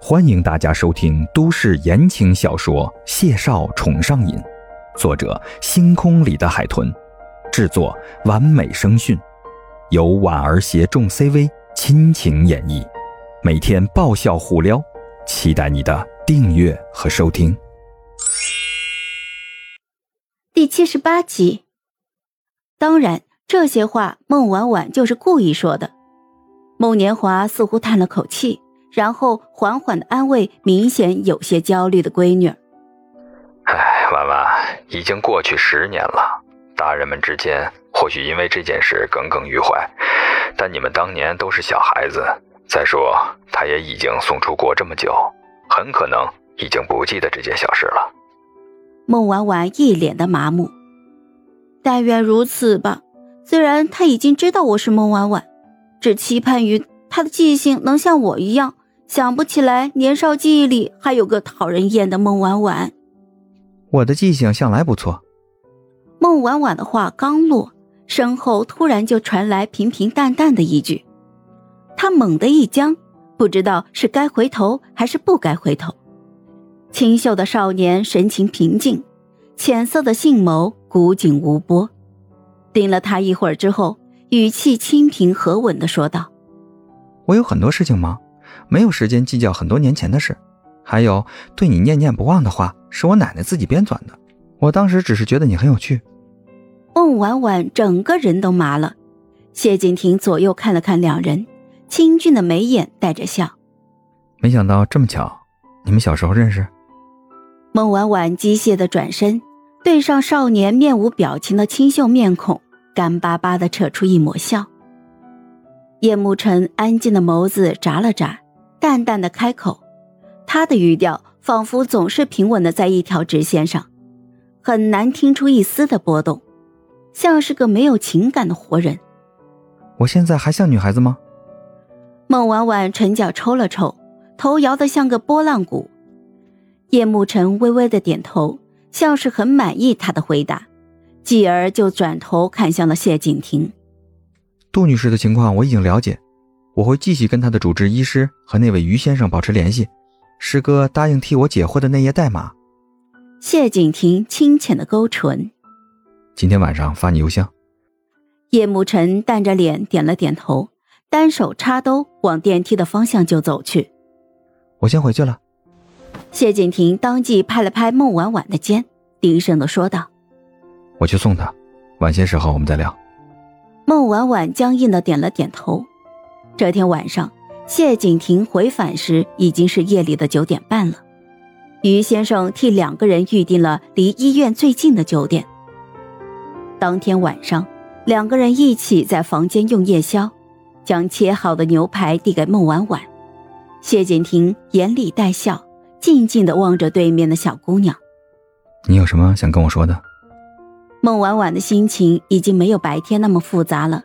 欢迎大家收听都市言情小说《谢少宠上瘾》，作者：星空里的海豚，制作：完美声讯，由婉儿携众 CV 亲情演绎，每天爆笑互撩，期待你的订阅和收听。第七十八集，当然，这些话孟婉婉就是故意说的。孟年华似乎叹了口气。然后缓缓的安慰明显有些焦虑的闺女。哎，婉婉，已经过去十年了，大人们之间或许因为这件事耿耿于怀，但你们当年都是小孩子。再说，他也已经送出国这么久，很可能已经不记得这件小事了。孟婉婉一脸的麻木。但愿如此吧。虽然他已经知道我是孟婉婉，只期盼于他的记性能像我一样。想不起来年少记忆里还有个讨人厌的孟婉婉。我的记性向来不错。孟婉婉的话刚落，身后突然就传来平平淡淡的一句，他猛地一僵，不知道是该回头还是不该回头。清秀的少年神情平静，浅色的杏眸古井无波，盯了他一会儿之后，语气清平和稳的说道：“我有很多事情忙。”没有时间计较很多年前的事，还有对你念念不忘的话，是我奶奶自己编纂的。我当时只是觉得你很有趣。孟婉婉整个人都麻了。谢景亭左右看了看两人，清俊的眉眼带着笑。没想到这么巧，你们小时候认识？孟婉婉机械的转身，对上少年面无表情的清秀面孔，干巴巴的扯出一抹笑。叶慕辰安静的眸子眨了眨。淡淡的开口，他的语调仿佛总是平稳的在一条直线上，很难听出一丝的波动，像是个没有情感的活人。我现在还像女孩子吗？孟婉婉唇角抽了抽，头摇得像个拨浪鼓。叶慕辰微微的点头，像是很满意他的回答，继而就转头看向了谢景亭。杜女士的情况我已经了解。我会继续跟他的主治医师和那位于先生保持联系。师哥答应替我解惑的那页代码。谢景亭清浅的勾唇。今天晚上发你邮箱。叶慕辰淡着脸点了点头，单手插兜往电梯的方向就走去。我先回去了。谢景亭当即拍了拍孟婉婉的肩，低声的说道：“我去送他，晚些时候我们再聊。”孟婉婉僵硬的点了点头。这天晚上，谢景亭回返时已经是夜里的九点半了。于先生替两个人预定了离医院最近的酒店。当天晚上，两个人一起在房间用夜宵，将切好的牛排递给孟婉婉。谢景亭眼里带笑，静静地望着对面的小姑娘。你有什么想跟我说的？孟婉婉的心情已经没有白天那么复杂了。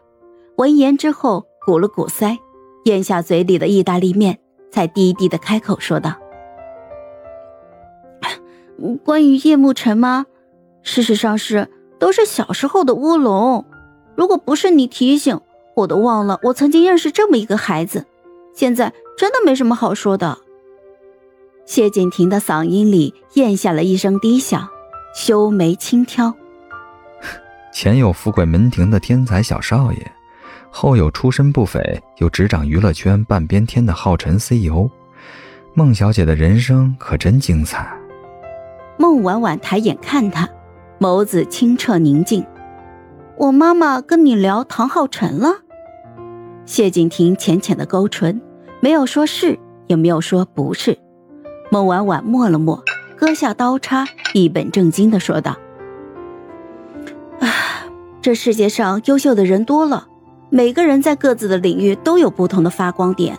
闻言之后。鼓了鼓腮，咽下嘴里的意大利面，才低低的开口说道：“关于叶慕辰吗？事实上是都是小时候的乌龙。如果不是你提醒，我都忘了我曾经认识这么一个孩子。现在真的没什么好说的。”谢景亭的嗓音里咽下了一声低笑，修眉轻挑：“前有富贵门庭的天才小少爷。”后有出身不菲又执掌娱乐圈半边天的浩辰 CEO，孟小姐的人生可真精彩。孟婉婉抬眼看他，眸子清澈宁静。我妈妈跟你聊唐浩辰了？谢景亭浅浅的勾唇，没有说是，也没有说不是。孟婉婉默了默，割下刀叉，一本正经的说道：“啊，这世界上优秀的人多了。”每个人在各自的领域都有不同的发光点，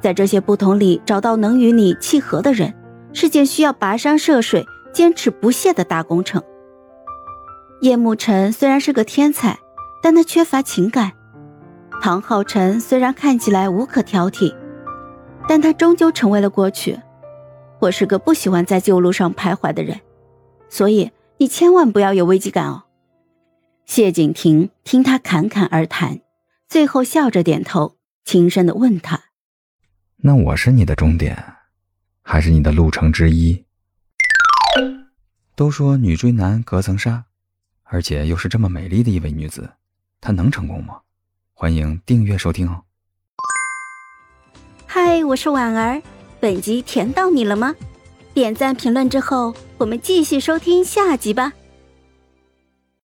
在这些不同里找到能与你契合的人，是件需要跋山涉水、坚持不懈的大工程。叶慕辰虽然是个天才，但他缺乏情感；唐浩辰虽然看起来无可挑剔，但他终究成为了过去。我是个不喜欢在旧路上徘徊的人，所以你千万不要有危机感哦。谢景亭听他侃侃而谈。最后笑着点头，轻声的问他：“那我是你的终点，还是你的路程之一。都说女追男隔层纱，而且又是这么美丽的一位女子，她能成功吗？欢迎订阅收听哦。嗨，我是婉儿，本集甜到你了吗？点赞评论之后，我们继续收听下集吧。